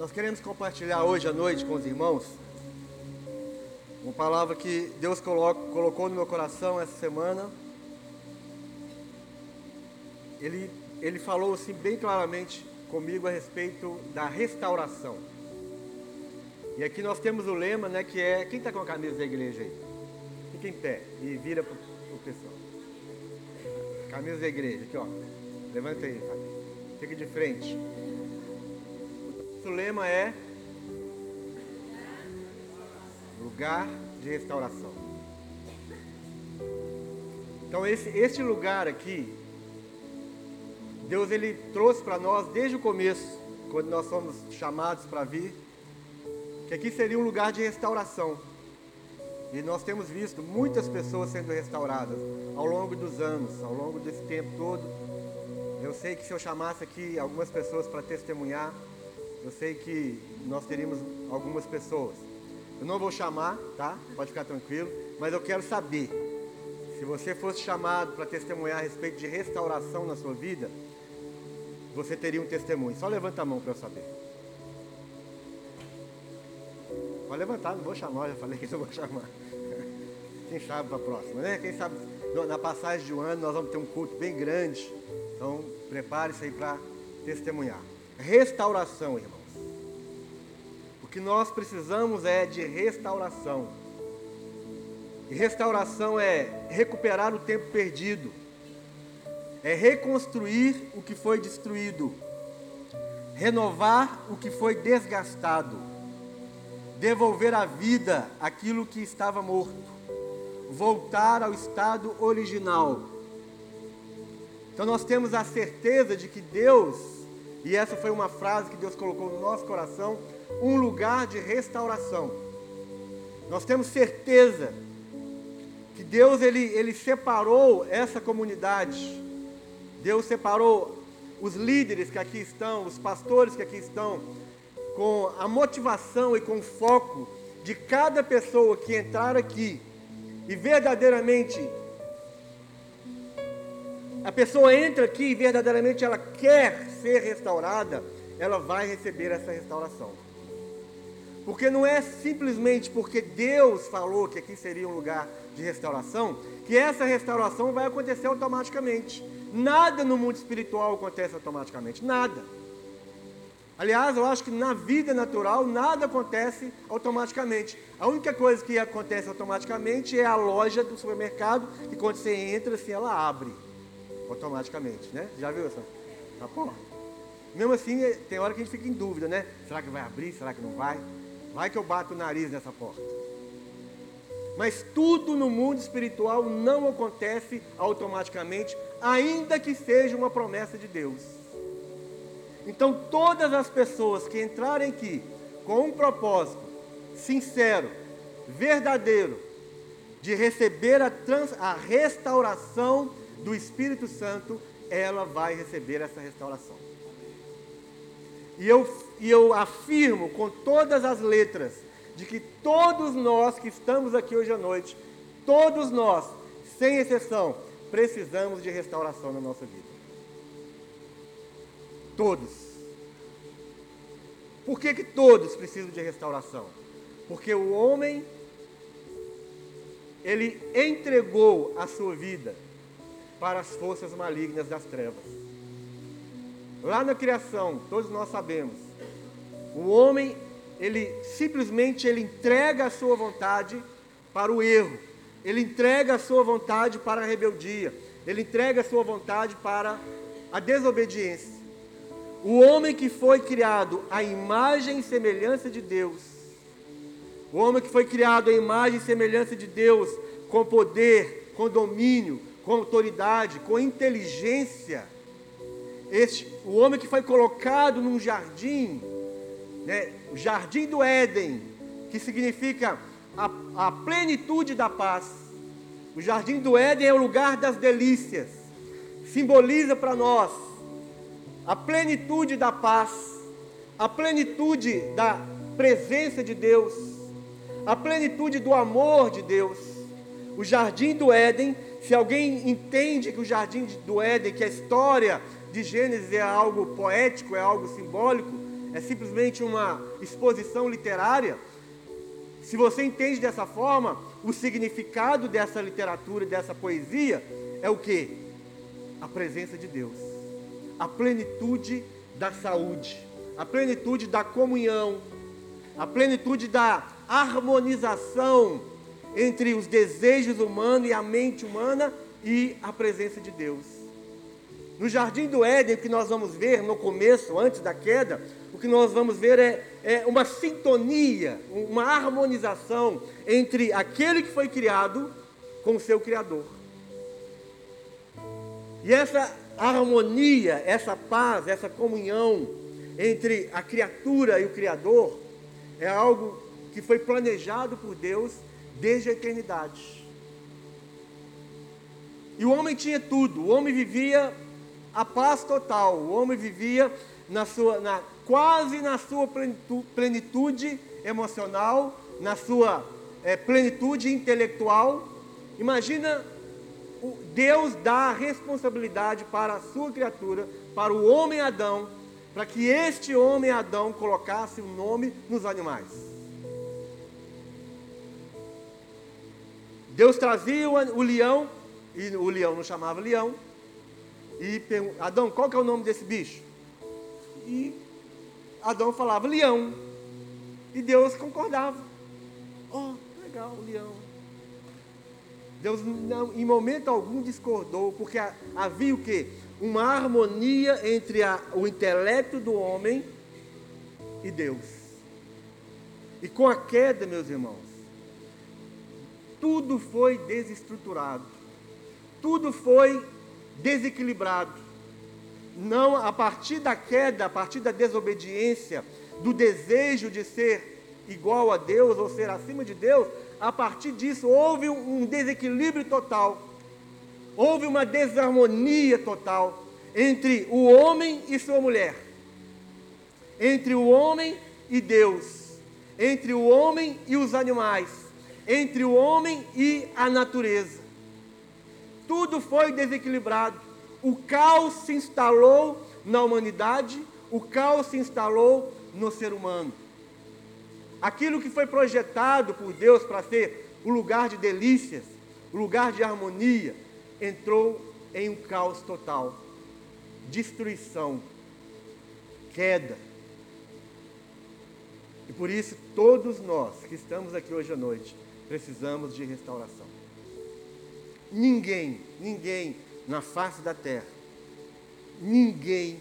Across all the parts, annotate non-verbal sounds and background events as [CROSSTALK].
Nós queremos compartilhar hoje à noite com os irmãos uma palavra que Deus colocou no meu coração essa semana. Ele, ele falou assim bem claramente comigo a respeito da restauração. E aqui nós temos o lema, né, que é. Quem está com a camisa da igreja aí? Fica em pé e vira para o pessoal. Camisa da igreja, aqui ó. Levanta aí, Fábio. Fica de frente. O lema é lugar de restauração. Então esse, esse lugar aqui, Deus ele trouxe para nós desde o começo, quando nós fomos chamados para vir, que aqui seria um lugar de restauração. E nós temos visto muitas pessoas sendo restauradas ao longo dos anos, ao longo desse tempo todo. Eu sei que se eu chamasse aqui algumas pessoas para testemunhar, eu sei que nós teríamos algumas pessoas. Eu não vou chamar, tá? Pode ficar tranquilo, mas eu quero saber. Se você fosse chamado para testemunhar a respeito de restauração na sua vida, você teria um testemunho. Só levanta a mão para eu saber. Pode levantar, não vou chamar, já falei que não vou chamar. [LAUGHS] Quem sabe para a próxima, né? Quem sabe na passagem de um ano nós vamos ter um culto bem grande. Então prepare-se aí para testemunhar. Restauração, irmãos. O que nós precisamos é de restauração. E restauração é recuperar o tempo perdido, é reconstruir o que foi destruído, renovar o que foi desgastado, devolver à vida aquilo que estava morto, voltar ao estado original. Então nós temos a certeza de que Deus e essa foi uma frase que Deus colocou no nosso coração, um lugar de restauração. Nós temos certeza que Deus ele, ele separou essa comunidade. Deus separou os líderes que aqui estão, os pastores que aqui estão, com a motivação e com o foco de cada pessoa que entrar aqui e verdadeiramente a pessoa entra aqui e verdadeiramente ela quer ser restaurada, ela vai receber essa restauração. Porque não é simplesmente porque Deus falou que aqui seria um lugar de restauração, que essa restauração vai acontecer automaticamente. Nada no mundo espiritual acontece automaticamente, nada. Aliás, eu acho que na vida natural nada acontece automaticamente. A única coisa que acontece automaticamente é a loja do supermercado, que quando você entra, assim, ela abre automaticamente, né? Já viu essa, essa porta? Mesmo assim, é, tem hora que a gente fica em dúvida, né? Será que vai abrir? Será que não vai? Vai que eu bato o nariz nessa porta. Mas tudo no mundo espiritual não acontece automaticamente, ainda que seja uma promessa de Deus. Então, todas as pessoas que entrarem aqui com um propósito sincero, verdadeiro, de receber a, trans, a restauração do Espírito Santo, ela vai receber essa restauração. E eu, e eu afirmo com todas as letras de que todos nós que estamos aqui hoje à noite, todos nós, sem exceção, precisamos de restauração na nossa vida. Todos. Por que, que todos precisam de restauração? Porque o homem, ele entregou a sua vida para as forças malignas das trevas. Lá na criação, todos nós sabemos, o homem, ele simplesmente ele entrega a sua vontade para o erro. Ele entrega a sua vontade para a rebeldia. Ele entrega a sua vontade para a desobediência. O homem que foi criado à imagem e semelhança de Deus, o homem que foi criado à imagem e semelhança de Deus, com poder, com domínio, com autoridade, com inteligência. Este, o homem que foi colocado num jardim, né, o jardim do Éden, que significa a, a plenitude da paz. O jardim do Éden é o lugar das delícias, simboliza para nós a plenitude da paz, a plenitude da presença de Deus, a plenitude do amor de Deus. O jardim do Éden se alguém entende que o jardim do Éden, que a história de Gênesis é algo poético, é algo simbólico, é simplesmente uma exposição literária. Se você entende dessa forma, o significado dessa literatura, dessa poesia, é o que? A presença de Deus, a plenitude da saúde, a plenitude da comunhão, a plenitude da harmonização entre os desejos humanos e a mente humana e a presença de Deus. No jardim do Éden, o que nós vamos ver no começo, antes da queda, o que nós vamos ver é, é uma sintonia, uma harmonização entre aquele que foi criado com o seu Criador. E essa harmonia, essa paz, essa comunhão entre a criatura e o Criador é algo que foi planejado por Deus desde a eternidade. E o homem tinha tudo, o homem vivia a paz total, o homem vivia na sua, na, quase na sua plenitude, emocional, na sua é, plenitude intelectual. Imagina Deus dá a responsabilidade para a sua criatura, para o homem Adão, para que este homem Adão colocasse o um nome nos animais. Deus trazia o leão, e o leão não chamava leão, e Adão, qual que é o nome desse bicho? E Adão falava leão. E Deus concordava. Oh, legal, leão. Deus não, em momento algum discordou, porque havia o quê? Uma harmonia entre a, o intelecto do homem e Deus. E com a queda, meus irmãos, tudo foi desestruturado, tudo foi desequilibrado. Não, a partir da queda, a partir da desobediência, do desejo de ser igual a Deus ou ser acima de Deus, a partir disso houve um desequilíbrio total, houve uma desarmonia total entre o homem e sua mulher, entre o homem e Deus, entre o homem e os animais, entre o homem e a natureza. Tudo foi desequilibrado. O caos se instalou na humanidade, o caos se instalou no ser humano. Aquilo que foi projetado por Deus para ser o lugar de delícias, o lugar de harmonia, entrou em um caos total. Destruição, queda. E por isso, todos nós que estamos aqui hoje à noite, precisamos de restauração. Ninguém, ninguém na face da terra, ninguém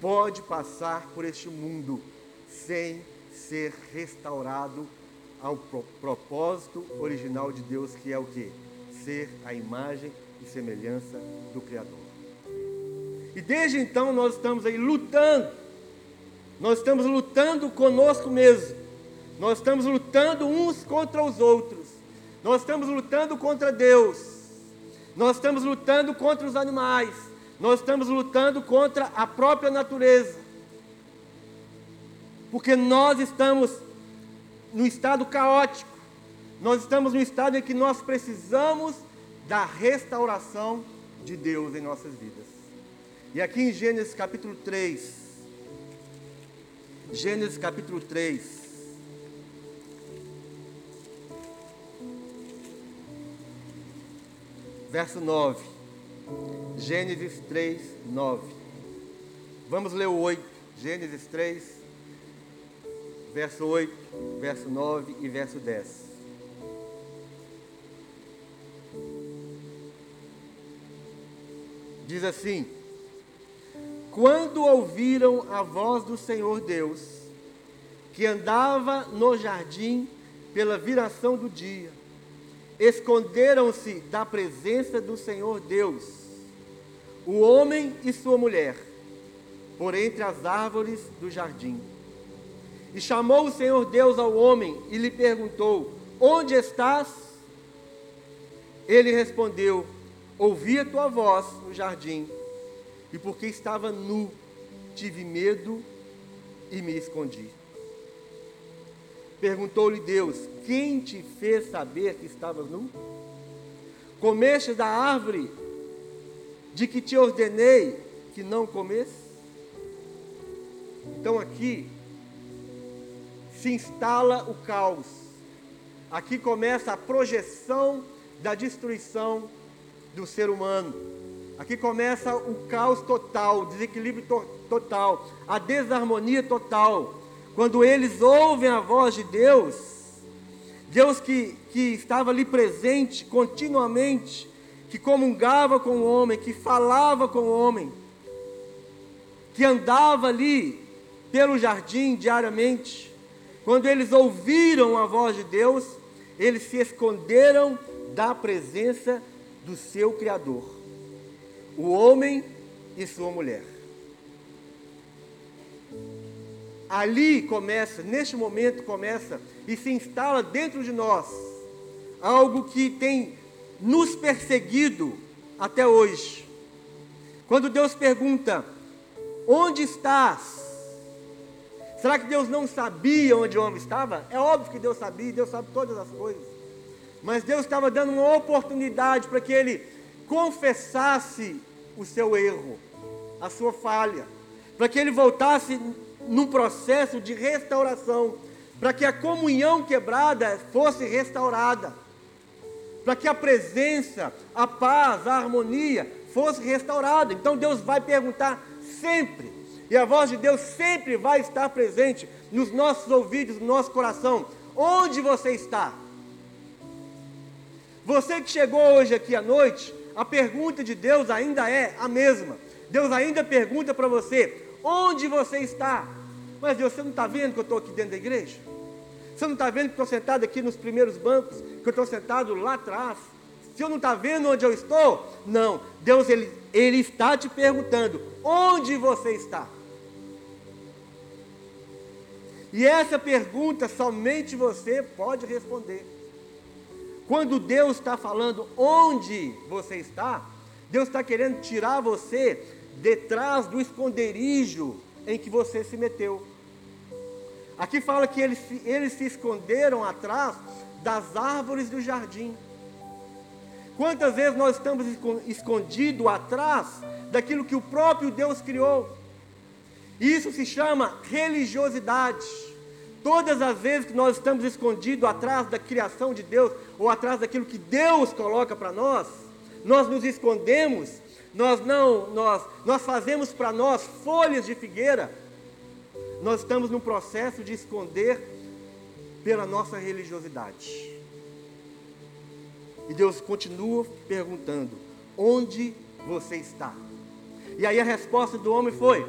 pode passar por este mundo sem ser restaurado ao propósito original de Deus, que é o que? Ser a imagem e semelhança do Criador. E desde então nós estamos aí lutando, nós estamos lutando conosco mesmo, nós estamos lutando uns contra os outros, nós estamos lutando contra Deus, nós estamos lutando contra os animais, nós estamos lutando contra a própria natureza. Porque nós estamos no estado caótico, nós estamos no estado em que nós precisamos da restauração de Deus em nossas vidas. E aqui em Gênesis capítulo 3, Gênesis capítulo 3, verso 9. Gênesis 3, 9. Vamos ler o 8. Gênesis 3, verso 8, verso 9 e verso 10. Diz assim: Quando ouviram a voz do Senhor Deus, que andava no jardim pela viração do dia, esconderam-se da presença do Senhor Deus, o homem e sua mulher, por entre as árvores do jardim. E chamou o Senhor Deus ao homem e lhe perguntou: Onde estás? Ele respondeu: Ouvi a tua voz no jardim, e porque estava nu, tive medo e me escondi. Perguntou-lhe Deus: Quem te fez saber que estavas nu? Comeste da árvore de que te ordenei que não comesse? Então aqui se instala o caos. Aqui começa a projeção da destruição do ser humano. Aqui começa o caos total, o desequilíbrio to total, a desarmonia total. Quando eles ouvem a voz de Deus, Deus que, que estava ali presente continuamente, que comungava com o homem, que falava com o homem, que andava ali pelo jardim diariamente, quando eles ouviram a voz de Deus, eles se esconderam da presença do seu Criador, o homem e sua mulher. Ali começa, neste momento começa e se instala dentro de nós algo que tem nos perseguido até hoje. Quando Deus pergunta: Onde estás? Será que Deus não sabia onde o homem estava? É óbvio que Deus sabia, Deus sabe todas as coisas. Mas Deus estava dando uma oportunidade para que ele confessasse o seu erro, a sua falha, para que ele voltasse num processo de restauração, para que a comunhão quebrada fosse restaurada, para que a presença, a paz, a harmonia fosse restaurada. Então Deus vai perguntar sempre, e a voz de Deus sempre vai estar presente nos nossos ouvidos, no nosso coração. Onde você está? Você que chegou hoje aqui à noite, a pergunta de Deus ainda é a mesma. Deus ainda pergunta para você: onde você está? Mas Deus, você não está vendo que eu estou aqui dentro da igreja? Você não está vendo que estou sentado aqui nos primeiros bancos? Que eu estou sentado lá atrás? Se eu não está vendo onde eu estou? Não. Deus, ele, ele está te perguntando: onde você está? E essa pergunta somente você pode responder. Quando Deus está falando onde você está, Deus está querendo tirar você detrás do esconderijo em que você se meteu. Aqui fala que eles, eles se esconderam atrás das árvores do jardim. Quantas vezes nós estamos escondidos atrás daquilo que o próprio Deus criou? Isso se chama religiosidade. Todas as vezes que nós estamos escondidos atrás da criação de Deus, ou atrás daquilo que Deus coloca para nós, nós nos escondemos, nós não, nós, nós fazemos para nós folhas de figueira, nós estamos num processo de esconder pela nossa religiosidade. E Deus continua perguntando: onde você está? E aí a resposta do homem foi: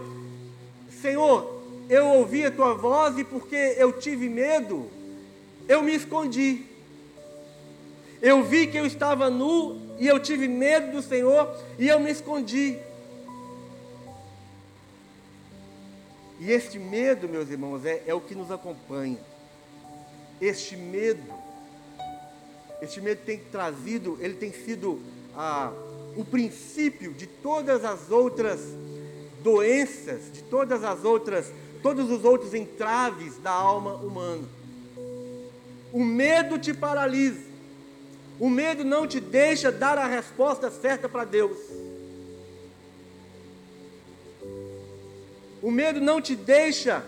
Senhor, eu ouvi a tua voz e porque eu tive medo, eu me escondi. Eu vi que eu estava nu e eu tive medo do Senhor e eu me escondi. E este medo, meus irmãos, é, é o que nos acompanha. Este medo, este medo tem trazido, ele tem sido ah, o princípio de todas as outras doenças, de todas as outras todos os outros entraves da alma humana. O medo te paralisa. O medo não te deixa dar a resposta certa para Deus. O medo não te deixa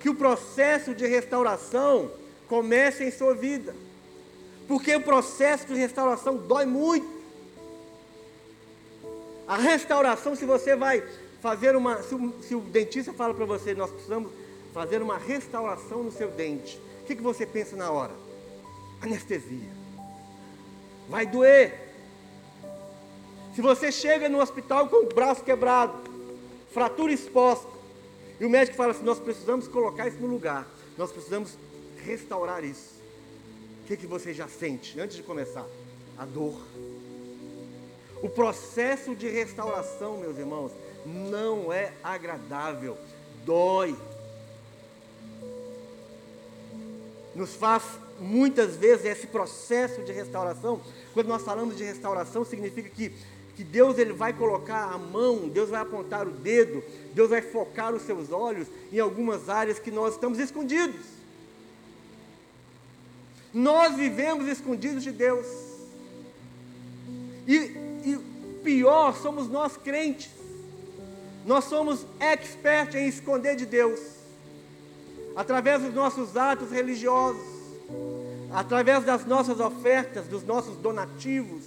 que o processo de restauração comece em sua vida. Porque o processo de restauração dói muito. A restauração, se você vai fazer uma. Se o, se o dentista fala para você, nós precisamos fazer uma restauração no seu dente, o que, que você pensa na hora? Anestesia. Vai doer. Se você chega no hospital com o braço quebrado, fratura exposta, e o médico fala assim: nós precisamos colocar isso no lugar, nós precisamos restaurar isso. O que, que você já sente antes de começar? A dor. O processo de restauração, meus irmãos, não é agradável, dói. Nos faz muitas vezes esse processo de restauração. Quando nós falamos de restauração, significa que, que Deus ele vai colocar a mão, Deus vai apontar o dedo, Deus vai focar os seus olhos em algumas áreas que nós estamos escondidos. Nós vivemos escondidos de Deus. E, e pior, somos nós crentes. Nós somos expertos em esconder de Deus. Através dos nossos atos religiosos, através das nossas ofertas, dos nossos donativos,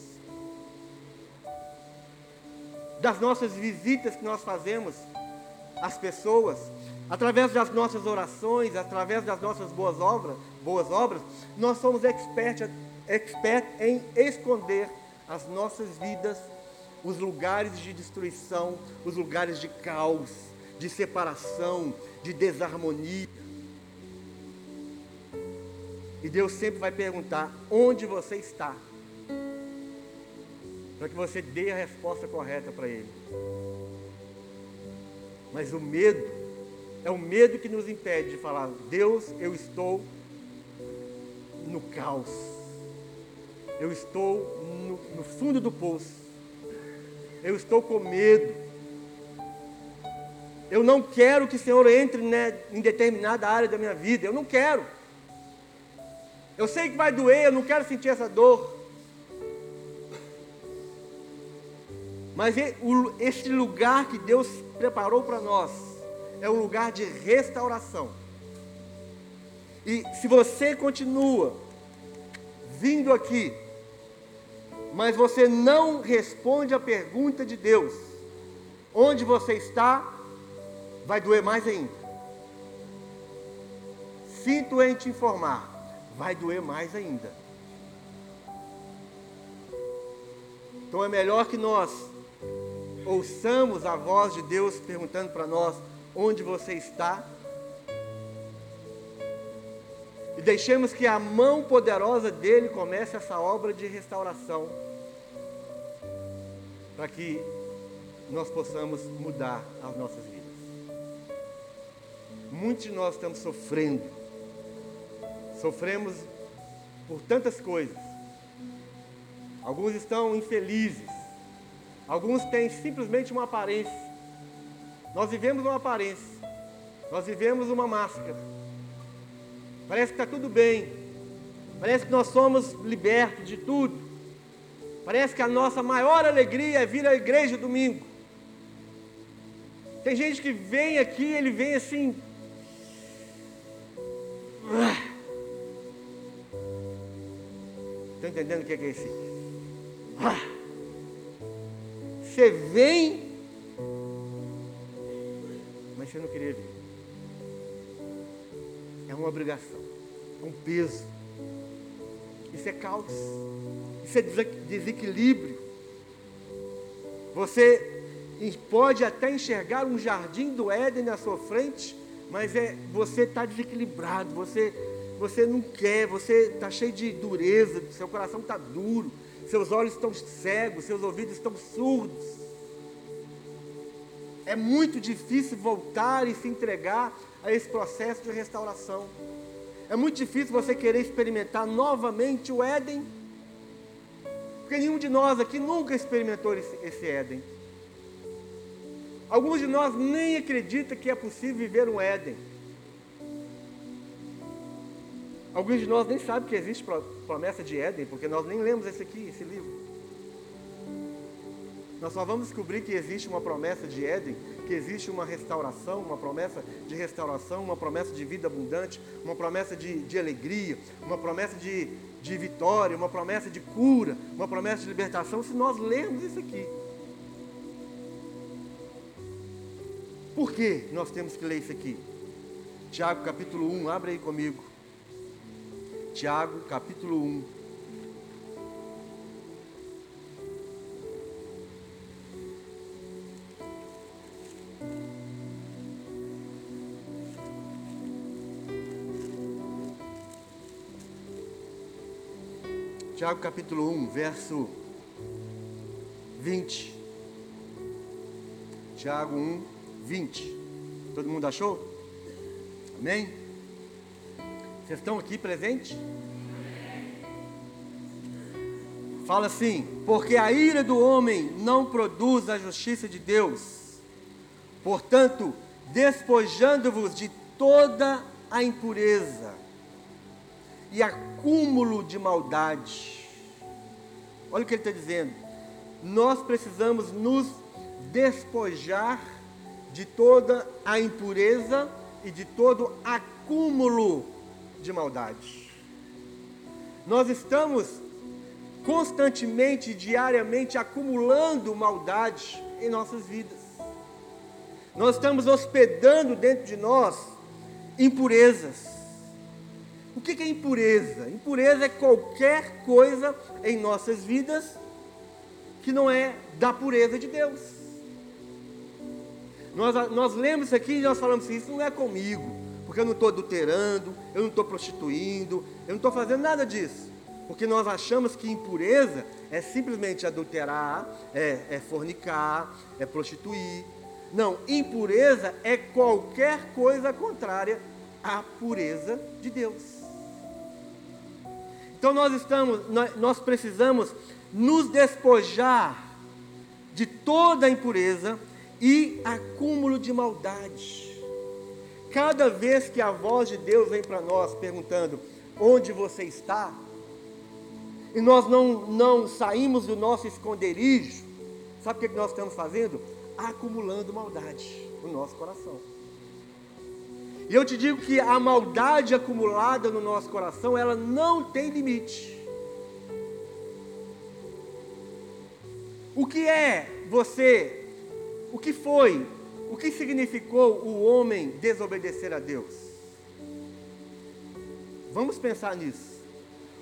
das nossas visitas que nós fazemos às pessoas, através das nossas orações, através das nossas boas obras, boas obras, nós somos expertos expert em esconder as nossas vidas, os lugares de destruição, os lugares de caos, de separação, de desarmonia. E Deus sempre vai perguntar: onde você está? Para que você dê a resposta correta para Ele. Mas o medo, é o medo que nos impede de falar: Deus, eu estou no caos. Eu estou no, no fundo do poço. Eu estou com medo. Eu não quero que o Senhor entre né, em determinada área da minha vida. Eu não quero. Eu sei que vai doer, eu não quero sentir essa dor. Mas esse lugar que Deus preparou para nós é um lugar de restauração. E se você continua vindo aqui, mas você não responde a pergunta de Deus, onde você está, vai doer mais ainda. Sinto em te informar, vai doer mais ainda. Então é melhor que nós ouçamos a voz de Deus perguntando para nós onde você está e deixemos que a mão poderosa dele comece essa obra de restauração, para que nós possamos mudar as nossas vidas. Muitos de nós estamos sofrendo, sofremos por tantas coisas. Alguns estão infelizes, alguns têm simplesmente uma aparência. Nós vivemos uma aparência, nós vivemos uma máscara. Parece que está tudo bem. Parece que nós somos libertos de tudo. Parece que a nossa maior alegria é vir à igreja domingo. Tem gente que vem aqui, ele vem assim. Entendendo o que é, que é esse? Você vem, mas você não queria vir é uma obrigação, é um peso. Isso é caos, isso é desequilíbrio. Você pode até enxergar um jardim do Éden na sua frente, mas é você está desequilibrado, você você não quer, você está cheio de dureza, seu coração está duro, seus olhos estão cegos, seus ouvidos estão surdos. É muito difícil voltar e se entregar a esse processo de restauração. É muito difícil você querer experimentar novamente o Éden, porque nenhum de nós aqui nunca experimentou esse, esse Éden. Alguns de nós nem acreditam que é possível viver um Éden. Alguns de nós nem sabem que existe promessa de Éden, porque nós nem lemos esse aqui, esse livro. Nós só vamos descobrir que existe uma promessa de Éden que existe uma restauração, uma promessa de restauração, uma promessa de vida abundante, uma promessa de, de alegria, uma promessa de, de vitória, uma promessa de cura, uma promessa de libertação, se nós lermos isso aqui. Por que nós temos que ler isso aqui? Tiago capítulo 1, abre aí comigo. Tiago capítulo 1. Tiago capítulo 1, verso 20. Tiago 1, 20. Todo mundo achou? Amém? Vocês estão aqui presentes? Fala assim: porque a ira do homem não produz a justiça de Deus. Portanto, despojando-vos de toda a impureza e acúmulo de maldade. Olha o que ele está dizendo. Nós precisamos nos despojar de toda a impureza e de todo acúmulo de maldade. Nós estamos constantemente, diariamente acumulando maldade em nossas vidas. Nós estamos hospedando dentro de nós impurezas. O que é impureza? Impureza é qualquer coisa em nossas vidas que não é da pureza de Deus. Nós, nós lemos isso aqui e nós falamos assim, isso não é comigo, porque eu não estou adulterando, eu não estou prostituindo, eu não estou fazendo nada disso. Porque nós achamos que impureza é simplesmente adulterar, é, é fornicar, é prostituir. Não, impureza é qualquer coisa contrária à pureza de Deus. Então nós estamos, nós precisamos nos despojar de toda a impureza e acúmulo de maldade. Cada vez que a voz de Deus vem para nós perguntando: onde você está? E nós não, não saímos do nosso esconderijo, sabe o que nós estamos fazendo? Acumulando maldade no nosso coração. E eu te digo que a maldade acumulada no nosso coração, ela não tem limite. O que é você? O que foi? O que significou o homem desobedecer a Deus? Vamos pensar nisso.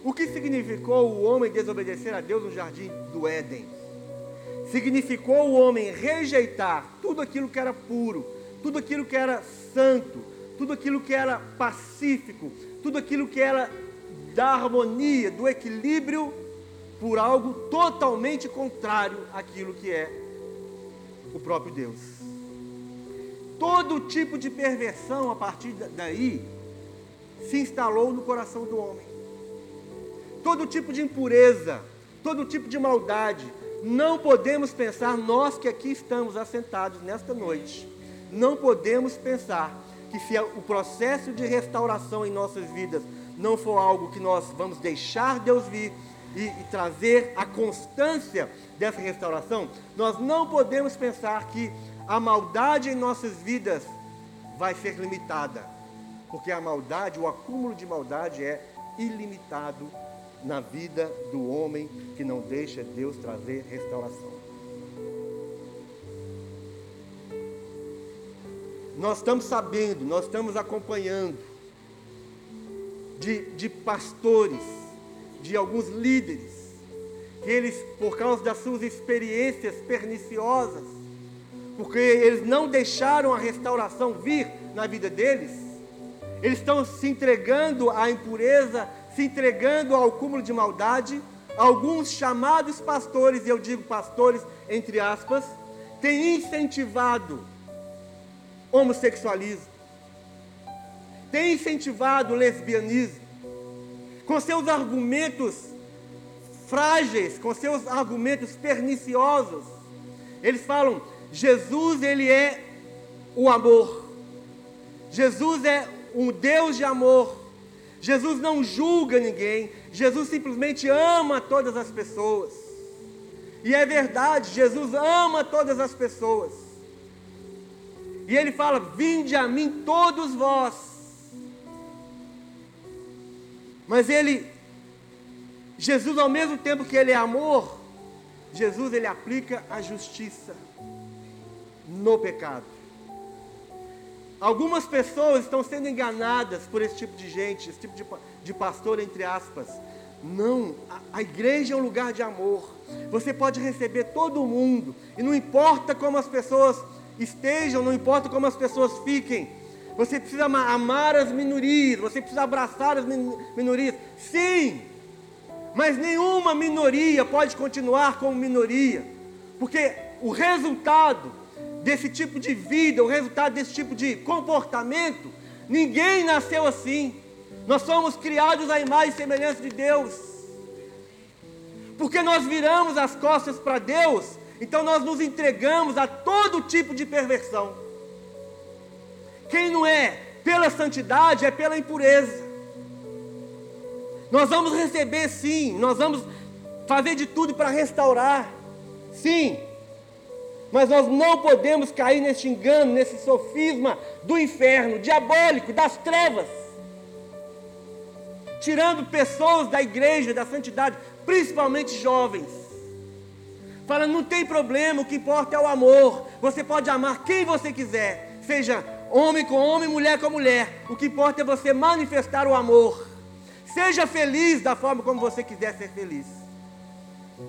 O que significou o homem desobedecer a Deus no jardim do Éden? Significou o homem rejeitar tudo aquilo que era puro, tudo aquilo que era santo, tudo aquilo que era pacífico, tudo aquilo que era da harmonia, do equilíbrio por algo totalmente contrário àquilo que é o próprio Deus. Todo tipo de perversão a partir daí se instalou no coração do homem. Todo tipo de impureza, todo tipo de maldade. Não podemos pensar, nós que aqui estamos assentados nesta noite, não podemos pensar que se o processo de restauração em nossas vidas não for algo que nós vamos deixar Deus vir e, e trazer a constância dessa restauração, nós não podemos pensar que a maldade em nossas vidas vai ser limitada, porque a maldade, o acúmulo de maldade é ilimitado na vida do homem que não deixa Deus trazer restauração. Nós estamos sabendo, nós estamos acompanhando de, de pastores de alguns líderes, que eles, por causa das suas experiências perniciosas, porque eles não deixaram a restauração vir na vida deles, eles estão se entregando à impureza, se entregando ao cúmulo de maldade. Alguns chamados pastores, e eu digo pastores entre aspas, têm incentivado homossexualismo, têm incentivado lesbianismo, com seus argumentos frágeis, com seus argumentos perniciosos. Eles falam: Jesus, ele é o amor. Jesus é um Deus de amor. Jesus não julga ninguém. Jesus simplesmente ama todas as pessoas. E é verdade, Jesus ama todas as pessoas. E ele fala: Vinde a mim todos vós mas ele, Jesus, ao mesmo tempo que ele é amor, Jesus ele aplica a justiça no pecado. Algumas pessoas estão sendo enganadas por esse tipo de gente, esse tipo de, de pastor, entre aspas. Não, a, a igreja é um lugar de amor. Você pode receber todo mundo, e não importa como as pessoas estejam, não importa como as pessoas fiquem, você precisa amar as minorias, você precisa abraçar as minorias. Sim, mas nenhuma minoria pode continuar como minoria, porque o resultado desse tipo de vida, o resultado desse tipo de comportamento, ninguém nasceu assim. Nós somos criados à imagem e semelhança de Deus. Porque nós viramos as costas para Deus, então nós nos entregamos a todo tipo de perversão. Quem não é pela santidade é pela impureza. Nós vamos receber sim, nós vamos fazer de tudo para restaurar, sim. Mas nós não podemos cair nesse engano, nesse sofisma do inferno, diabólico, das trevas. Tirando pessoas da igreja, da santidade, principalmente jovens. Falando, não tem problema, o que importa é o amor. Você pode amar quem você quiser, seja homem com homem, mulher com mulher. O que importa é você manifestar o amor. Seja feliz da forma como você quiser ser feliz.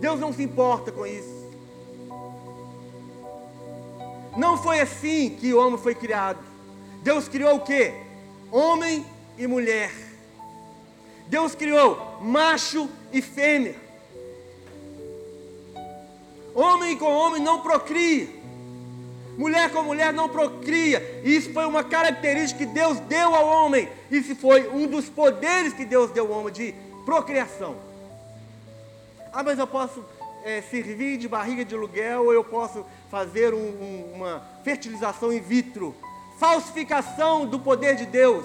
Deus não se importa com isso. Não foi assim que o homem foi criado. Deus criou o que? Homem e mulher. Deus criou macho e fêmea. Homem com homem não procria. Mulher com mulher não procria. Isso foi uma característica que Deus deu ao homem. Isso foi um dos poderes que Deus deu ao homem de procriação. Ah, mas eu posso é, servir de barriga de aluguel ou eu posso fazer um, um, uma fertilização in vitro. Falsificação do poder de Deus.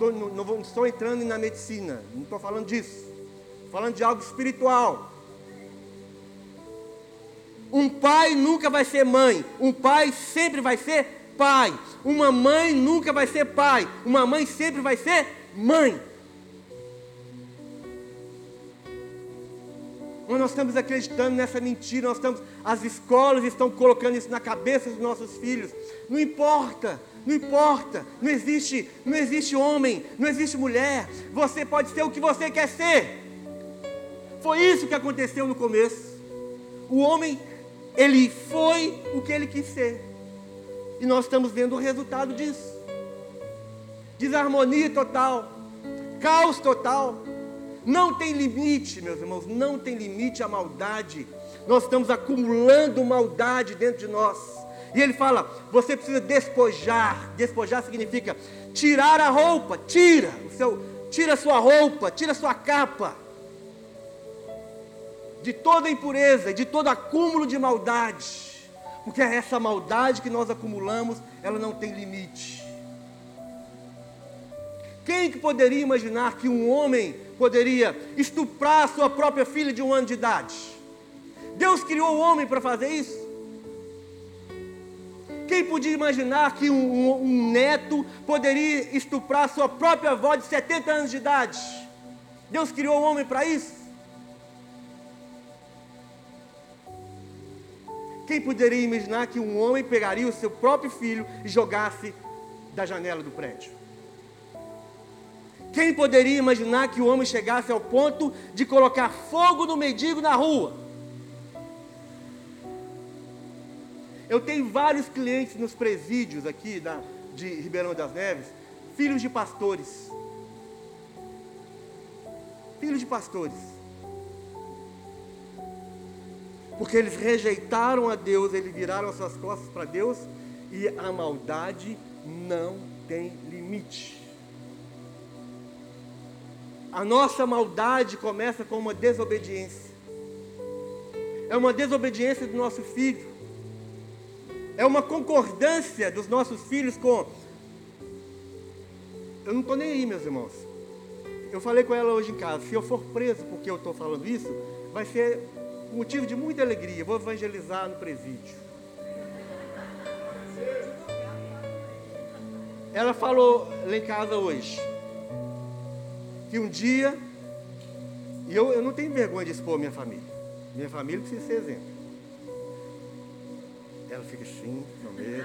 Não, não, não estou entrando na medicina, não estou falando disso. Estou falando de algo espiritual. Um pai nunca vai ser mãe, um pai sempre vai ser pai. Uma mãe nunca vai ser pai, uma mãe sempre vai ser mãe. Mas nós estamos acreditando nessa mentira, nós estamos, as escolas estão colocando isso na cabeça dos nossos filhos. Não importa, não importa, não existe, não existe homem, não existe mulher. Você pode ser o que você quer ser. Foi isso que aconteceu no começo. O homem ele foi o que ele quis ser. E nós estamos vendo o resultado disso. Desarmonia total, caos total. Não tem limite, meus irmãos, não tem limite a maldade. Nós estamos acumulando maldade dentro de nós. E ele fala: você precisa despojar. Despojar significa tirar a roupa, tira o seu, tira a sua roupa, tira a sua capa de toda impureza, de todo acúmulo de maldade, porque é essa maldade que nós acumulamos, ela não tem limite. Quem que poderia imaginar que um homem poderia estuprar a sua própria filha de um ano de idade? Deus criou o homem para fazer isso? Quem podia imaginar que um, um, um, neto poderia estuprar a sua própria avó de 70 anos de idade? Deus criou o homem para isso? Quem poderia imaginar que um homem pegaria o seu próprio filho e jogasse da janela do prédio? Quem poderia imaginar que o homem chegasse ao ponto de colocar fogo no mendigo na rua? Eu tenho vários clientes nos presídios aqui da, de Ribeirão das Neves, filhos de pastores. Filhos de pastores porque eles rejeitaram a Deus, eles viraram as suas costas para Deus, e a maldade não tem limite. A nossa maldade começa com uma desobediência. É uma desobediência do nosso filho. É uma concordância dos nossos filhos com. Eu não estou nem aí, meus irmãos. Eu falei com ela hoje em casa: se eu for preso porque eu estou falando isso, vai ser motivo de muita alegria. Vou evangelizar no presídio. Ela falou lá em casa hoje que um dia, e eu, eu não tenho vergonha de expor minha família. Minha família precisa ser exemplo. Ela fica assim, no meio.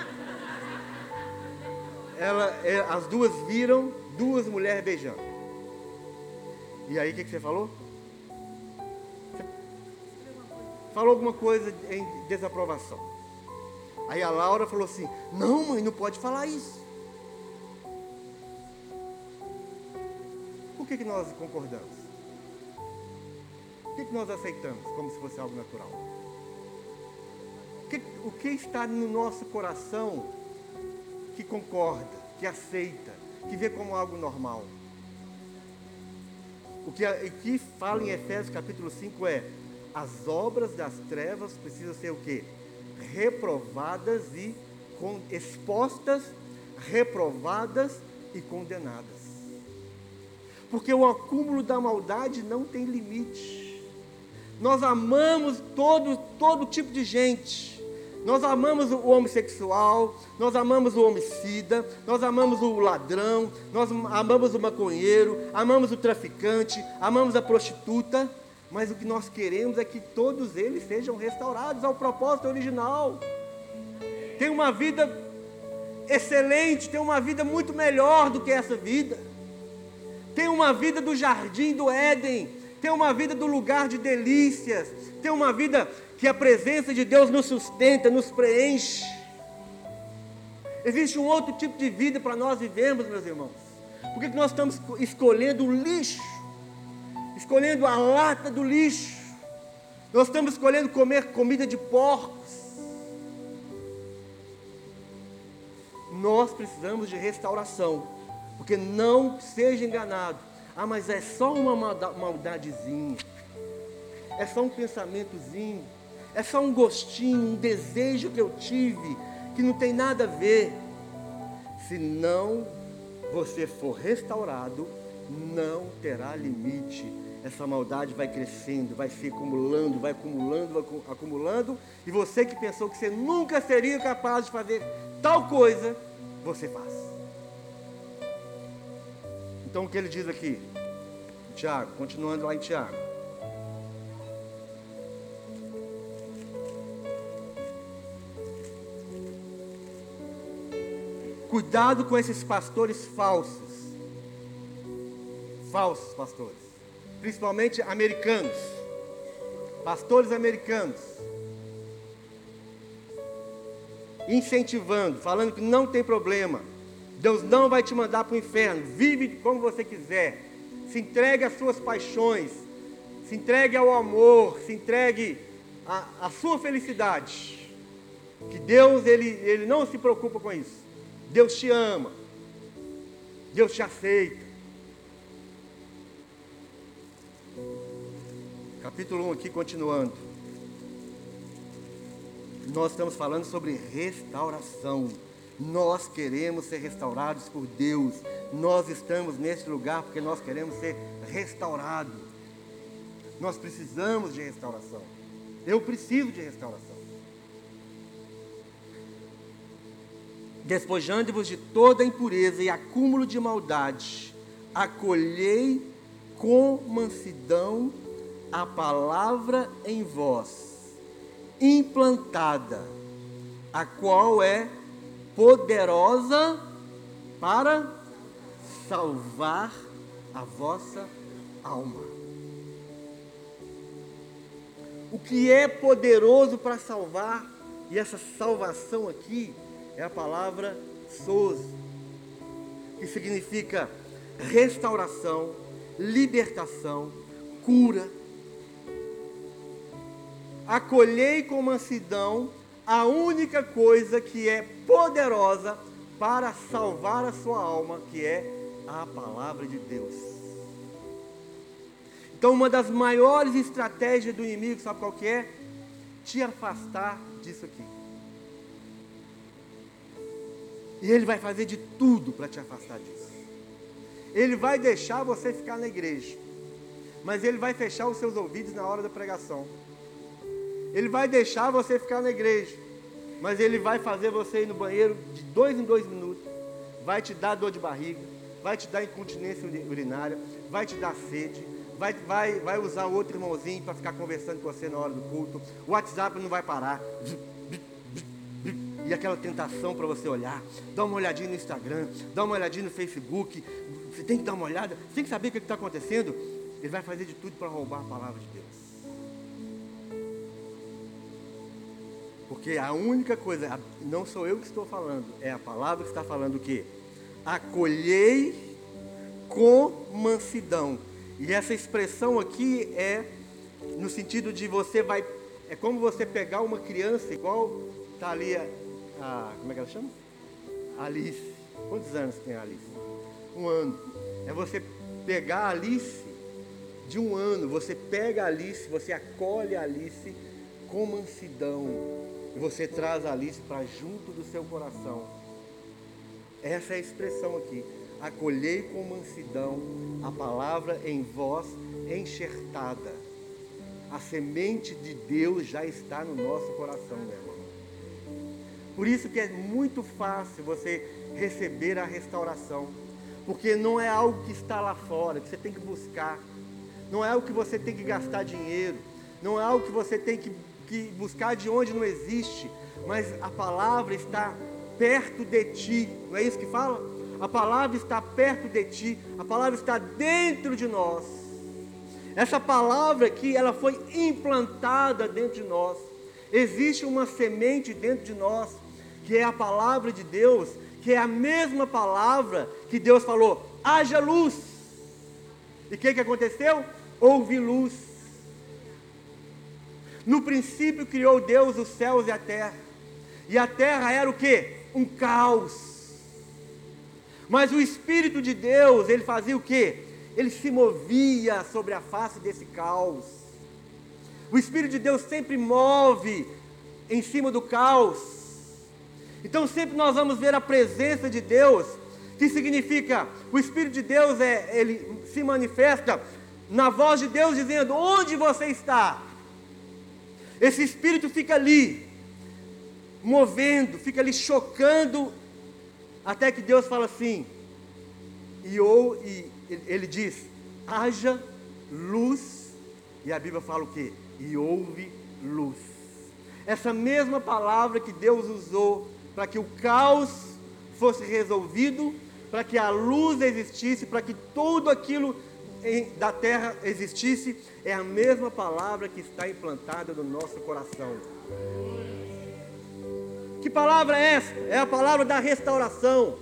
Ela, é, as duas viram duas mulheres beijando. E aí o que, que você falou? falou alguma coisa em desaprovação. Aí a Laura falou assim: Não, mãe, não pode falar isso. Que, que nós concordamos? Por que, que nós aceitamos como se fosse algo natural? O que, o que está no nosso coração que concorda, que aceita, que vê como algo normal? O que, o que fala em Efésios capítulo 5 é: as obras das trevas precisam ser o quê? Reprovadas e expostas, reprovadas e condenadas. Porque o acúmulo da maldade não tem limite. Nós amamos todo, todo tipo de gente. Nós amamos o homossexual, nós amamos o homicida, nós amamos o ladrão, nós amamos o maconheiro, amamos o traficante, amamos a prostituta, mas o que nós queremos é que todos eles sejam restaurados ao propósito original. Tem uma vida excelente, tem uma vida muito melhor do que essa vida. Tem uma vida do jardim do Éden, tem uma vida do lugar de delícias, tem uma vida que a presença de Deus nos sustenta, nos preenche. Existe um outro tipo de vida para nós vivermos, meus irmãos. Por que nós estamos escolhendo o lixo? Escolhendo a lata do lixo. Nós estamos escolhendo comer comida de porcos. Nós precisamos de restauração. Porque não seja enganado. Ah, mas é só uma maldadezinha. É só um pensamentozinho é só um gostinho, um desejo que eu tive, que não tem nada a ver. Se não você for restaurado, não terá limite. Essa maldade vai crescendo, vai se acumulando, vai acumulando, vai acumulando. E você que pensou que você nunca seria capaz de fazer tal coisa, você faz. Então o que ele diz aqui? Tiago, continuando lá em Tiago. Cuidado com esses pastores falsos. Falsos pastores. Principalmente americanos. Pastores americanos. Incentivando, falando que não tem problema. Deus não vai te mandar para o inferno. Vive como você quiser. Se entregue às suas paixões. Se entregue ao amor. Se entregue à, sua felicidade. Que Deus ele, ele não se preocupa com isso. Deus te ama. Deus te aceita. Capítulo 1 aqui, continuando. Nós estamos falando sobre restauração. Nós queremos ser restaurados por Deus. Nós estamos nesse lugar porque nós queremos ser restaurados. Nós precisamos de restauração. Eu preciso de restauração. despojando-vos de toda impureza e acúmulo de maldade, acolhei com mansidão a palavra em vós, implantada, a qual é poderosa para salvar a vossa alma. O que é poderoso para salvar, e essa salvação aqui, é a palavra sozo, que significa restauração, libertação, cura. Acolhei com mansidão a única coisa que é poderosa para salvar a sua alma, que é a palavra de Deus. Então, uma das maiores estratégias do inimigo, sabe qual que é? Te afastar disso aqui. E ele vai fazer de tudo para te afastar disso. Ele vai deixar você ficar na igreja, mas ele vai fechar os seus ouvidos na hora da pregação. Ele vai deixar você ficar na igreja, mas ele vai fazer você ir no banheiro de dois em dois minutos, vai te dar dor de barriga, vai te dar incontinência urinária, vai te dar sede, vai, vai, vai usar outro irmãozinho para ficar conversando com você na hora do culto, o WhatsApp não vai parar e aquela tentação para você olhar. Dá uma olhadinha no Instagram, dá uma olhadinha no Facebook. Você tem que dar uma olhada, você tem que saber o que está acontecendo. Ele vai fazer de tudo para roubar a palavra de Deus. Porque a única coisa, não sou eu que estou falando, é a palavra que está falando o quê? Acolhei com mansidão. E essa expressão aqui é no sentido de você vai. É como você pegar uma criança, igual está ali a. Como é que ela chama? Alice. Quantos anos tem a Alice? Um ano. É você pegar a Alice de um ano, você pega a Alice, você acolhe a Alice com mansidão. E você traz a Alice para junto do seu coração. Essa é a expressão aqui. Acolhei com mansidão a palavra em vós enxertada. A semente de Deus já está no nosso coração, meu irmão. Por isso que é muito fácil você receber a restauração. Porque não é algo que está lá fora, que você tem que buscar. Não é algo que você tem que gastar dinheiro. Não é algo que você tem que, que buscar de onde não existe. Mas a palavra está perto de ti. Não é isso que fala? A palavra está perto de ti. A palavra está dentro de nós. Essa palavra aqui, ela foi implantada dentro de nós. Existe uma semente dentro de nós, que é a palavra de Deus, que é a mesma palavra que Deus falou: haja luz. E o que, que aconteceu? Houve luz. No princípio criou Deus os céus e a terra. E a terra era o que? Um caos. Mas o Espírito de Deus, ele fazia o que? Ele se movia sobre a face desse caos. O Espírito de Deus sempre move em cima do caos. Então sempre nós vamos ver a presença de Deus, que significa o Espírito de Deus é ele se manifesta na voz de Deus dizendo: "Onde você está?" Esse espírito fica ali, movendo, fica ali chocando, até que Deus fala assim, e, ou, e ele diz: haja luz, e a Bíblia fala o que? E houve luz. Essa mesma palavra que Deus usou para que o caos fosse resolvido, para que a luz existisse, para que tudo aquilo da terra existisse, é a mesma palavra que está implantada no nosso coração. Que palavra é essa? É a palavra da restauração.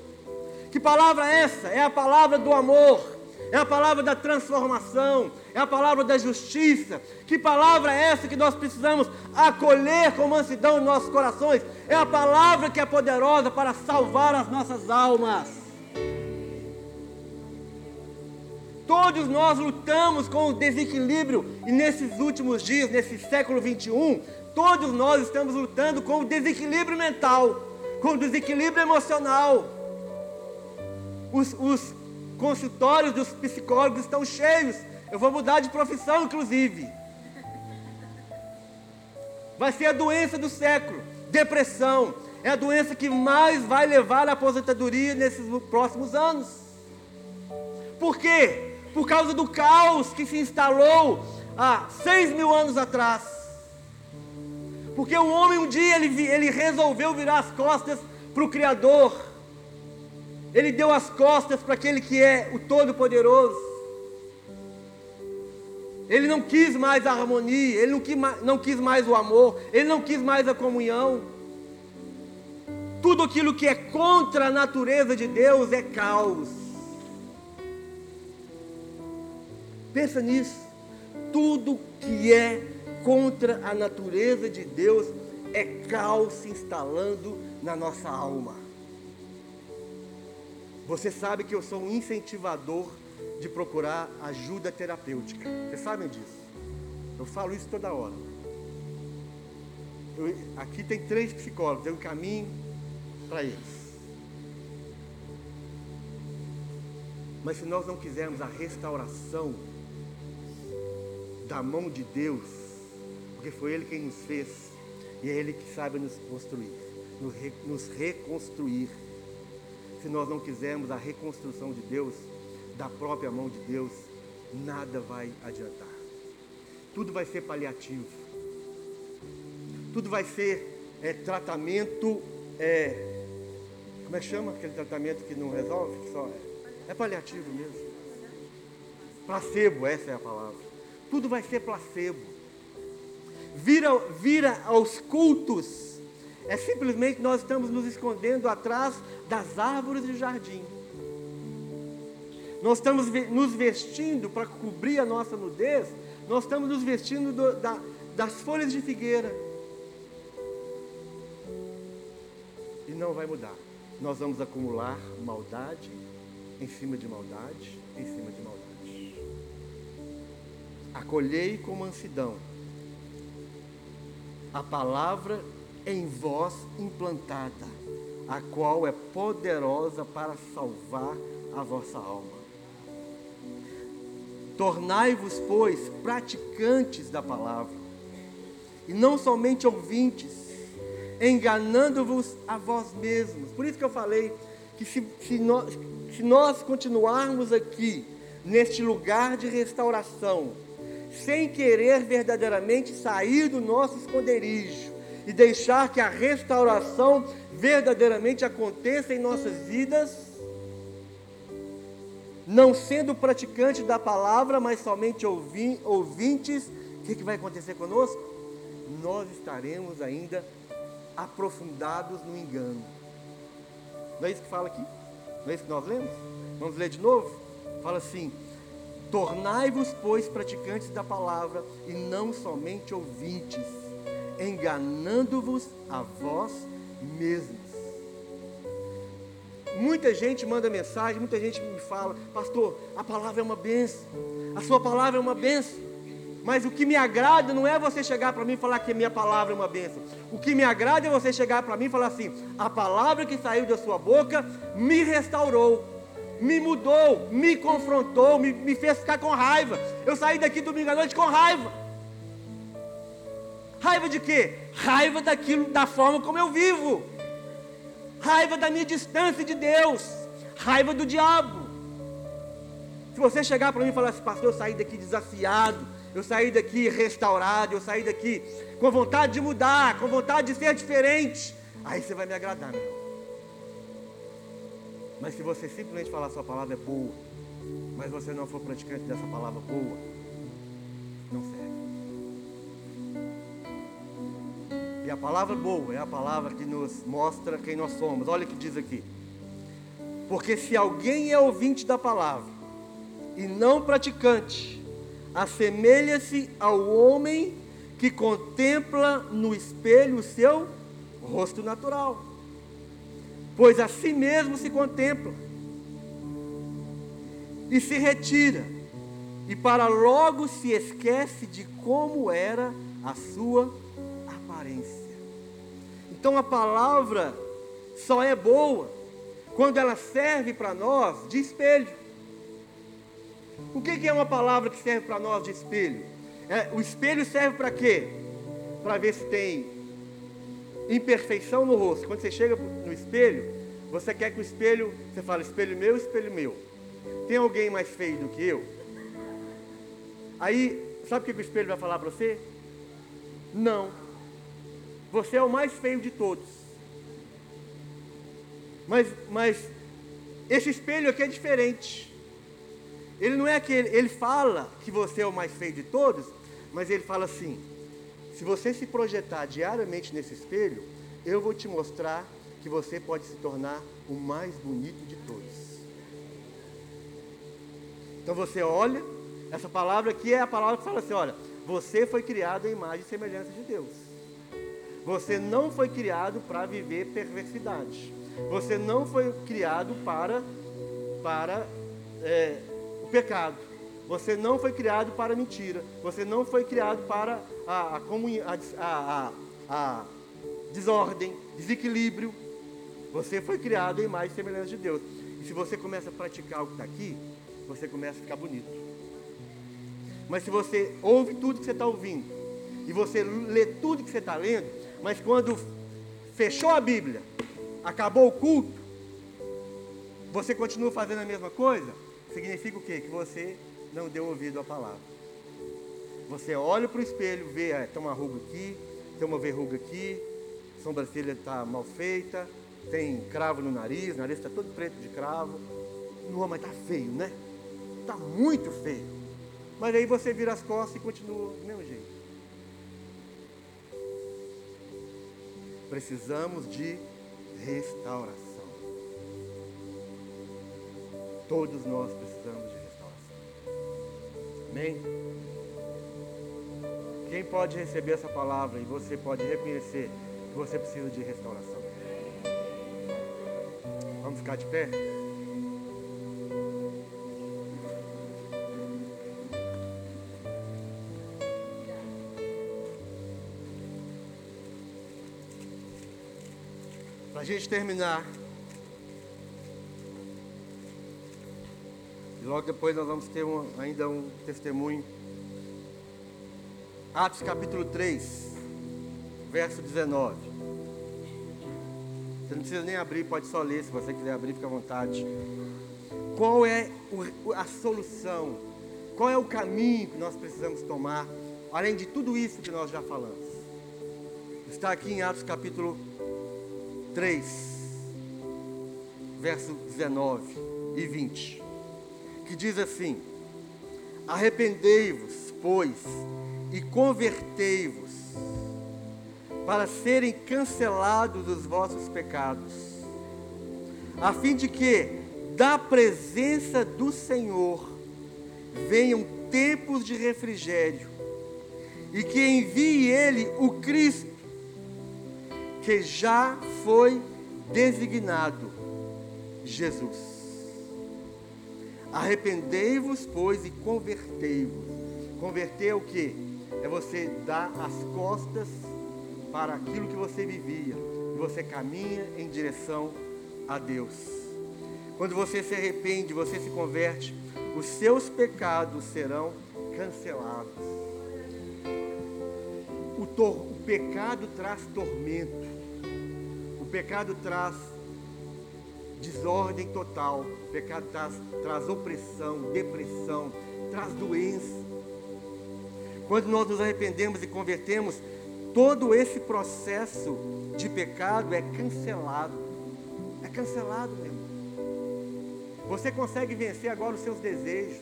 Que palavra é essa? É a palavra do amor. É a palavra da transformação, é a palavra da justiça. Que palavra é essa que nós precisamos acolher com mansidão em nossos corações? É a palavra que é poderosa para salvar as nossas almas. Todos nós lutamos com o desequilíbrio e nesses últimos dias, nesse século 21, todos nós estamos lutando com o desequilíbrio mental, com o desequilíbrio emocional. Os, os consultórios dos psicólogos estão cheios. Eu vou mudar de profissão, inclusive. Vai ser a doença do século, depressão. É a doença que mais vai levar à aposentadoria nesses próximos anos. Por quê? Por causa do caos que se instalou há seis mil anos atrás. Porque o homem um dia ele, ele resolveu virar as costas para o Criador. Ele deu as costas para aquele que é o Todo-Poderoso. Ele não quis mais a harmonia, ele não quis, não quis mais o amor, ele não quis mais a comunhão. Tudo aquilo que é contra a natureza de Deus é caos. Pensa nisso. Tudo que é contra a natureza de Deus é caos se instalando na nossa alma. Você sabe que eu sou um incentivador de procurar ajuda terapêutica. Vocês sabem disso? Eu falo isso toda hora. Eu, aqui tem três psicólogos, eu encaminho para eles. Mas se nós não quisermos a restauração da mão de Deus, porque foi Ele quem nos fez e é Ele que sabe nos construir, nos reconstruir. Se nós não quisermos a reconstrução de Deus, da própria mão de Deus, nada vai adiantar. Tudo vai ser paliativo. Tudo vai ser é, tratamento. É, como é que chama aquele tratamento que não resolve? Que só é, é paliativo mesmo. Placebo, essa é a palavra tudo vai ser placebo. Vira, vira aos cultos, é simplesmente nós estamos nos escondendo atrás das árvores do jardim. Nós estamos nos vestindo para cobrir a nossa nudez, nós estamos nos vestindo do, da, das folhas de figueira. E não vai mudar. Nós vamos acumular maldade em cima de maldade, em cima de maldade acolhei com mansidão a palavra em vós implantada, a qual é poderosa para salvar a vossa alma. Tornai-vos, pois, praticantes da palavra, e não somente ouvintes, enganando-vos a vós mesmos. Por isso que eu falei que se, se, nós, se nós continuarmos aqui, neste lugar de restauração, sem querer verdadeiramente sair do nosso esconderijo e deixar que a restauração verdadeiramente aconteça em nossas vidas, não sendo praticante da palavra, mas somente ouvintes, o que, que vai acontecer conosco? Nós estaremos ainda aprofundados no engano. Não é isso que fala aqui? Não é isso que nós lemos? Vamos ler de novo? Fala assim: Tornai-vos, pois, praticantes da palavra e não somente ouvintes, enganando-vos a vós mesmos. Muita gente manda mensagem, muita gente me fala, pastor, a palavra é uma benção, a sua palavra é uma benção. Mas o que me agrada não é você chegar para mim e falar que a minha palavra é uma bênção. O que me agrada é você chegar para mim e falar assim: a palavra que saiu da sua boca me restaurou, me mudou, me confrontou, me, me fez ficar com raiva. Eu saí daqui domingo à noite com raiva. Raiva de quê? Raiva daquilo, da forma como eu vivo. Raiva da minha distância de Deus. Raiva do diabo. Se você chegar para mim e falar assim, pastor, eu saí daqui desafiado eu saí daqui restaurado, eu saí daqui com vontade de mudar, com vontade de ser diferente. Aí você vai me agradar, meu irmão. Mas se você simplesmente falar sua palavra é boa, mas você não for praticante dessa palavra boa, não serve. E a palavra boa é a palavra que nos mostra quem nós somos. Olha o que diz aqui. Porque se alguém é ouvinte da palavra e não praticante, assemelha-se ao homem que contempla no espelho o seu rosto natural, pois a si mesmo se contempla e se retira, e para logo se esquece de como era a sua aparência. Então a palavra só é boa quando ela serve para nós de espelho. O que é uma palavra que serve para nós de espelho? É, o espelho serve para quê? Para ver se tem imperfeição no rosto. Quando você chega no espelho, você quer que o espelho, você fala espelho meu, espelho meu. Tem alguém mais feio do que eu? Aí, sabe o que o espelho vai falar para você? Não. Você é o mais feio de todos. Mas, mas esse espelho aqui é diferente. Ele não é aquele, ele fala que você é o mais feio de todos, mas ele fala assim: se você se projetar diariamente nesse espelho, eu vou te mostrar que você pode se tornar o mais bonito de todos. Então você olha, essa palavra aqui é a palavra que fala assim: olha, você foi criado em imagem e semelhança de Deus. Você não foi criado para viver perversidade. Você não foi criado para, para é, o pecado. Você não foi criado para mentira. Você não foi criado para a, a, a, a desordem, desequilíbrio. Você foi criado em mais semelhança de Deus. E se você começa a praticar o que está aqui, você começa a ficar bonito. Mas se você ouve tudo que você está ouvindo, e você lê tudo que você está lendo, mas quando fechou a Bíblia, acabou o culto, você continua fazendo a mesma coisa, significa o quê? Que você não deu ouvido à palavra. Você olha para o espelho, vê, ah, tem uma ruga aqui, tem uma verruga aqui, a sobrancelha está mal feita, tem cravo no nariz, o nariz está todo preto de cravo. Não, mas está feio, né? Está muito feio. Mas aí você vira as costas e continua do mesmo jeito. Precisamos de restauração. Todos nós precisamos. Amém? Quem pode receber essa palavra e você pode reconhecer que você precisa de restauração? Vamos ficar de pé? Para a gente terminar, logo depois nós vamos ter um, ainda um testemunho. Atos capítulo 3, verso 19. Você não precisa nem abrir, pode só ler. Se você quiser abrir, fica à vontade. Qual é a solução? Qual é o caminho que nós precisamos tomar, além de tudo isso que nós já falamos? Está aqui em Atos capítulo 3, verso 19 e 20, que diz assim: Arrependei-vos, pois, e convertei-vos, para serem cancelados os vossos pecados, a fim de que, da presença do Senhor, venham tempos de refrigério, e que envie Ele o Cristo, que já foi designado Jesus. Arrependei-vos, pois, e convertei-vos. Converter é o que? É você dar as costas para aquilo que você vivia. E você caminha em direção a Deus. Quando você se arrepende, você se converte, os seus pecados serão cancelados. O, o pecado traz tormento. O pecado traz desordem total. O pecado traz, traz opressão, depressão, traz doença. Quando nós nos arrependemos e convertemos, todo esse processo de pecado é cancelado. É cancelado, meu irmão. Você consegue vencer agora os seus desejos.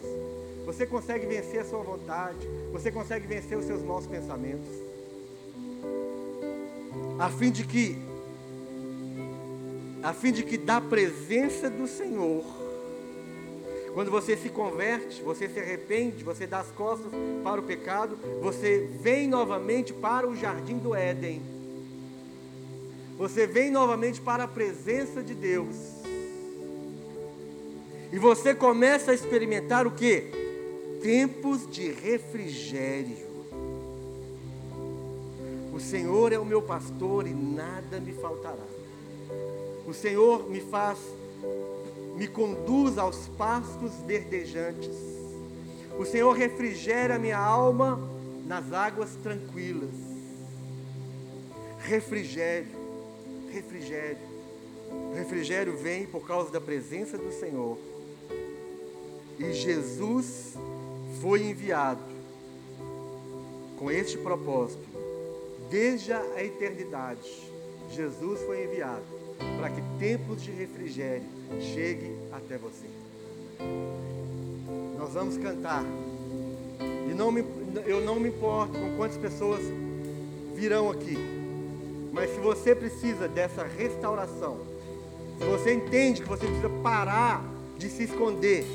Você consegue vencer a sua vontade. Você consegue vencer os seus maus pensamentos. A fim de que a fim de que da presença do Senhor, quando você se converte, você se arrepende, você dá as costas para o pecado, você vem novamente para o jardim do Éden. Você vem novamente para a presença de Deus. E você começa a experimentar o que? Tempos de refrigério. O Senhor é o meu pastor e nada me faltará. O Senhor me faz, me conduz aos pastos verdejantes. O Senhor refrigera minha alma nas águas tranquilas. Refrigério, refrigério. O refrigério vem por causa da presença do Senhor. E Jesus foi enviado com este propósito. Desde a eternidade, Jesus foi enviado para que tempos de refrigério cheguem até você. Nós vamos cantar. E não me, eu não me importo com quantas pessoas virão aqui. Mas se você precisa dessa restauração, se você entende que você precisa parar de se esconder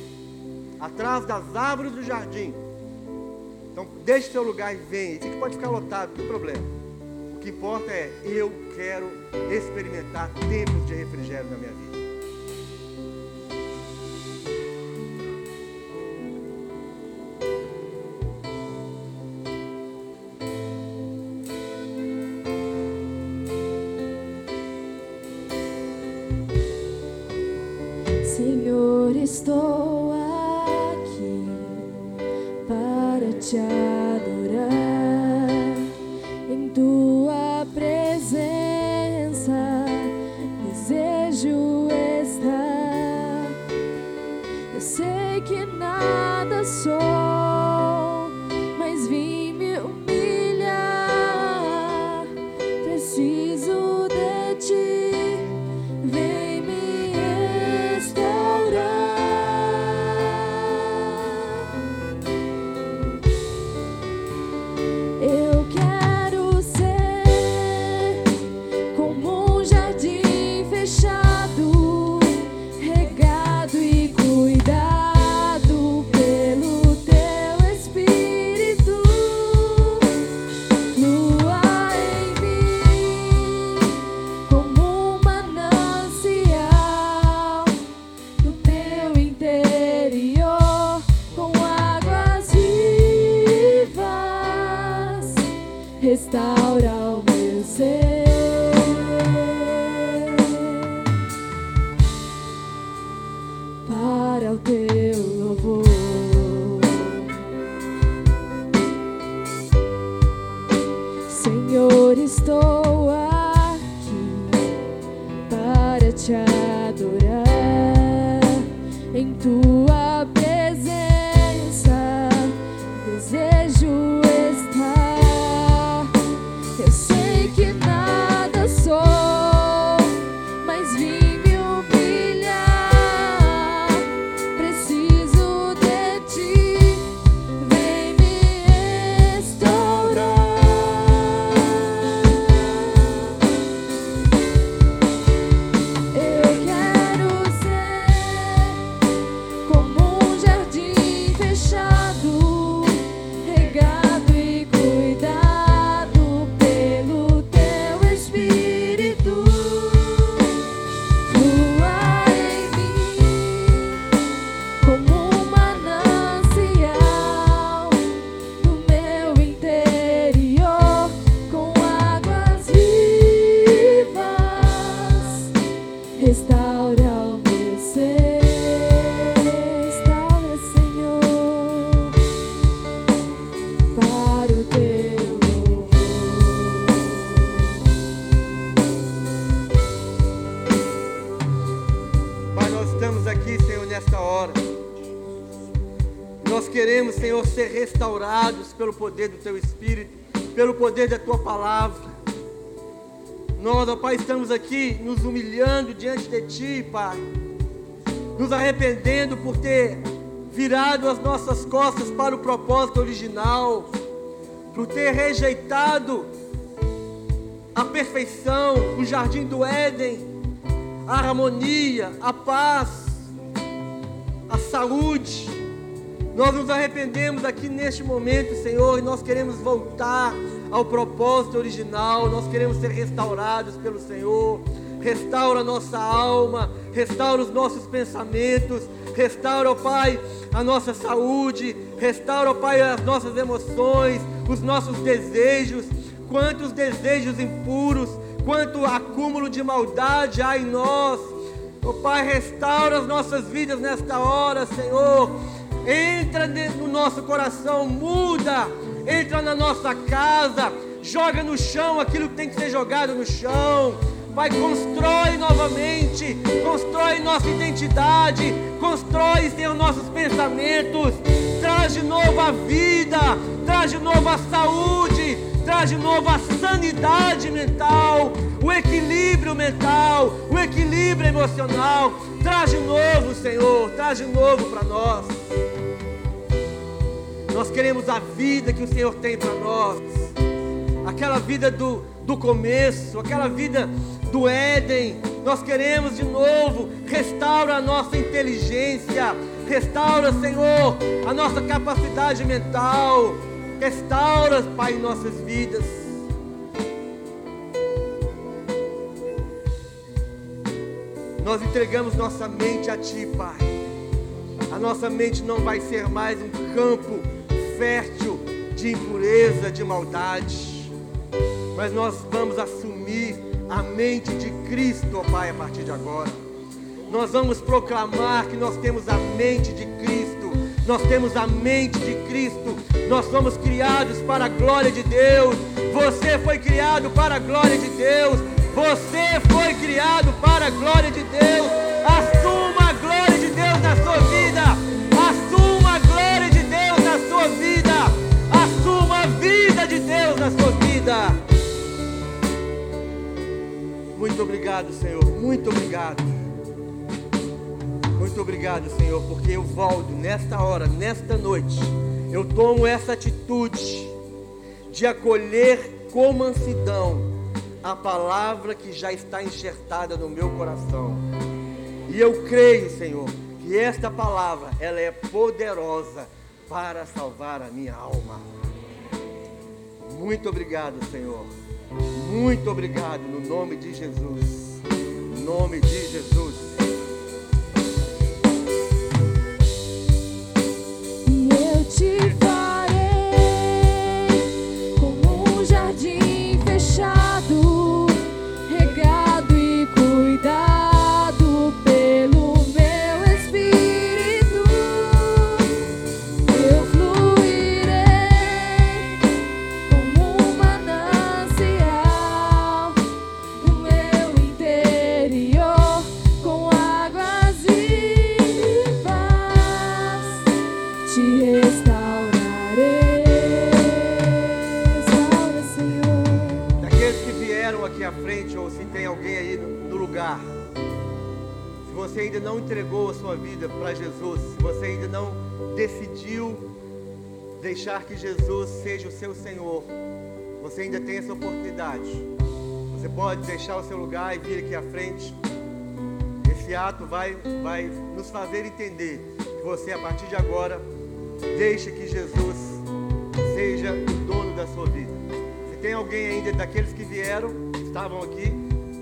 atrás das árvores do jardim, então deixe seu lugar e venha. Isso aqui pode ficar lotado, não tem problema. O que importa é eu quero experimentar tempos de refrigério na minha vida. Ser restaurados pelo poder do Teu Espírito, pelo poder da Tua palavra. Nós, ó Pai, estamos aqui nos humilhando diante de Ti, Pai. Nos arrependendo por ter virado as nossas costas para o propósito original, por ter rejeitado a perfeição, o jardim do Éden, a harmonia, a paz, a saúde. Nós nos arrependemos aqui neste momento, Senhor, e nós queremos voltar ao propósito original, nós queremos ser restaurados pelo Senhor. Restaura a nossa alma, restaura os nossos pensamentos, restaura, ó Pai, a nossa saúde, restaura, ó Pai, as nossas emoções, os nossos desejos. Quantos desejos impuros, quanto acúmulo de maldade há em nós. Ó Pai, restaura as nossas vidas nesta hora, Senhor. Entra do nosso coração, muda, entra na nossa casa, joga no chão aquilo que tem que ser jogado no chão. Pai, constrói novamente, constrói nossa identidade, constrói, Senhor, nossos pensamentos, traz de novo a vida, traz de novo a saúde, traz de novo a sanidade mental, o equilíbrio mental, o equilíbrio emocional. Traz de novo, Senhor, traz de novo para nós. Nós queremos a vida que o Senhor tem para nós, aquela vida do, do começo, aquela vida do Éden. Nós queremos de novo, restaura a nossa inteligência, restaura, Senhor, a nossa capacidade mental, restaura, Pai, nossas vidas. Nós entregamos nossa mente a Ti, Pai. A nossa mente não vai ser mais um campo fértil de impureza, de maldade. Mas nós vamos assumir a mente de Cristo, ó Pai, a partir de agora. Nós vamos proclamar que nós temos a mente de Cristo. Nós temos a mente de Cristo. Nós somos criados para a glória de Deus. Você foi criado para a glória de Deus. Você foi criado para a glória de Deus. Assuma a glória de Deus na sua vida. Assuma a glória de Deus na sua vida. Assuma a vida de Deus na sua vida. Muito obrigado, Senhor. Muito obrigado. Muito obrigado, Senhor, porque eu volto nesta hora, nesta noite. Eu tomo essa atitude de acolher com mansidão a palavra que já está enxertada no meu coração. E eu creio, Senhor, que esta palavra ela é poderosa para salvar a minha alma. Muito obrigado, Senhor. Muito obrigado no nome de Jesus. No nome de Jesus. Te farei como um jardim fechado, deixar que Jesus seja o seu Senhor, você ainda tem essa oportunidade. Você pode deixar o seu lugar e vir aqui à frente. Esse ato vai, vai nos fazer entender que você, a partir de agora, deixa que Jesus seja o dono da sua vida. Se tem alguém ainda daqueles que vieram, estavam aqui,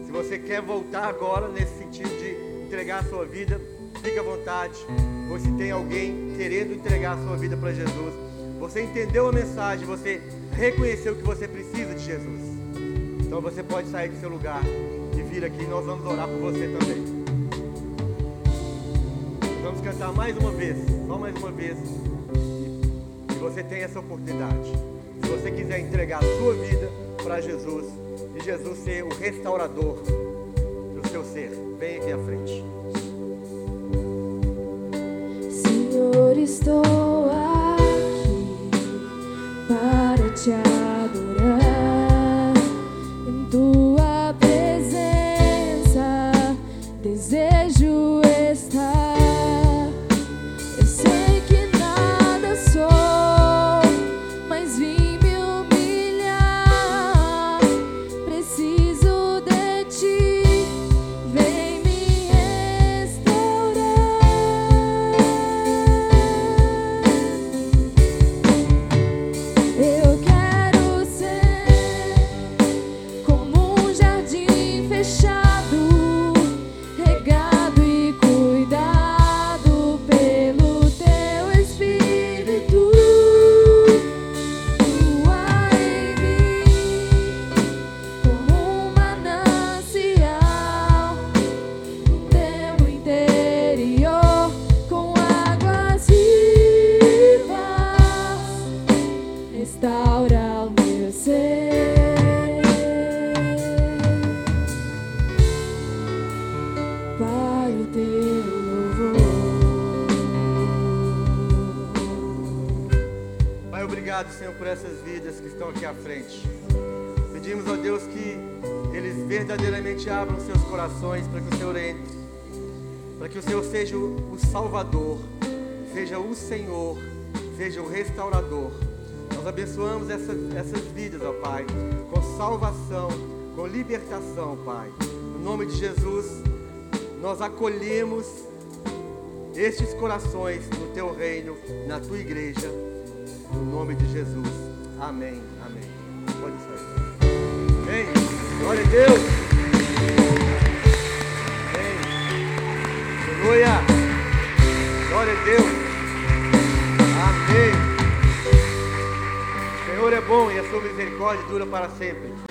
se você quer voltar agora nesse sentido de entregar a sua vida, fique à vontade. Ou se tem alguém querendo entregar a sua vida para Jesus, você entendeu a mensagem, você reconheceu que você precisa de Jesus. Então você pode sair do seu lugar e vir aqui nós vamos orar por você também. Vamos cantar mais uma vez, só mais uma vez. E você tem essa oportunidade. Se você quiser entregar a sua vida para Jesus e Jesus ser o restaurador do seu ser, vem aqui à frente. Senhor, estou aqui te adorar. Corações para que o Senhor entre, para que o Senhor seja o Salvador, seja o Senhor, seja o restaurador. Nós abençoamos essa- essas vidas, ó Pai, com salvação, com libertação, Pai. No nome de Jesus, nós acolhemos estes corações no teu reino, na tua igreja, no nome de Jesus. Amém. Amém. Pode sair. Amém. Glória a Deus. Bom e a sua misericórdia dura para sempre.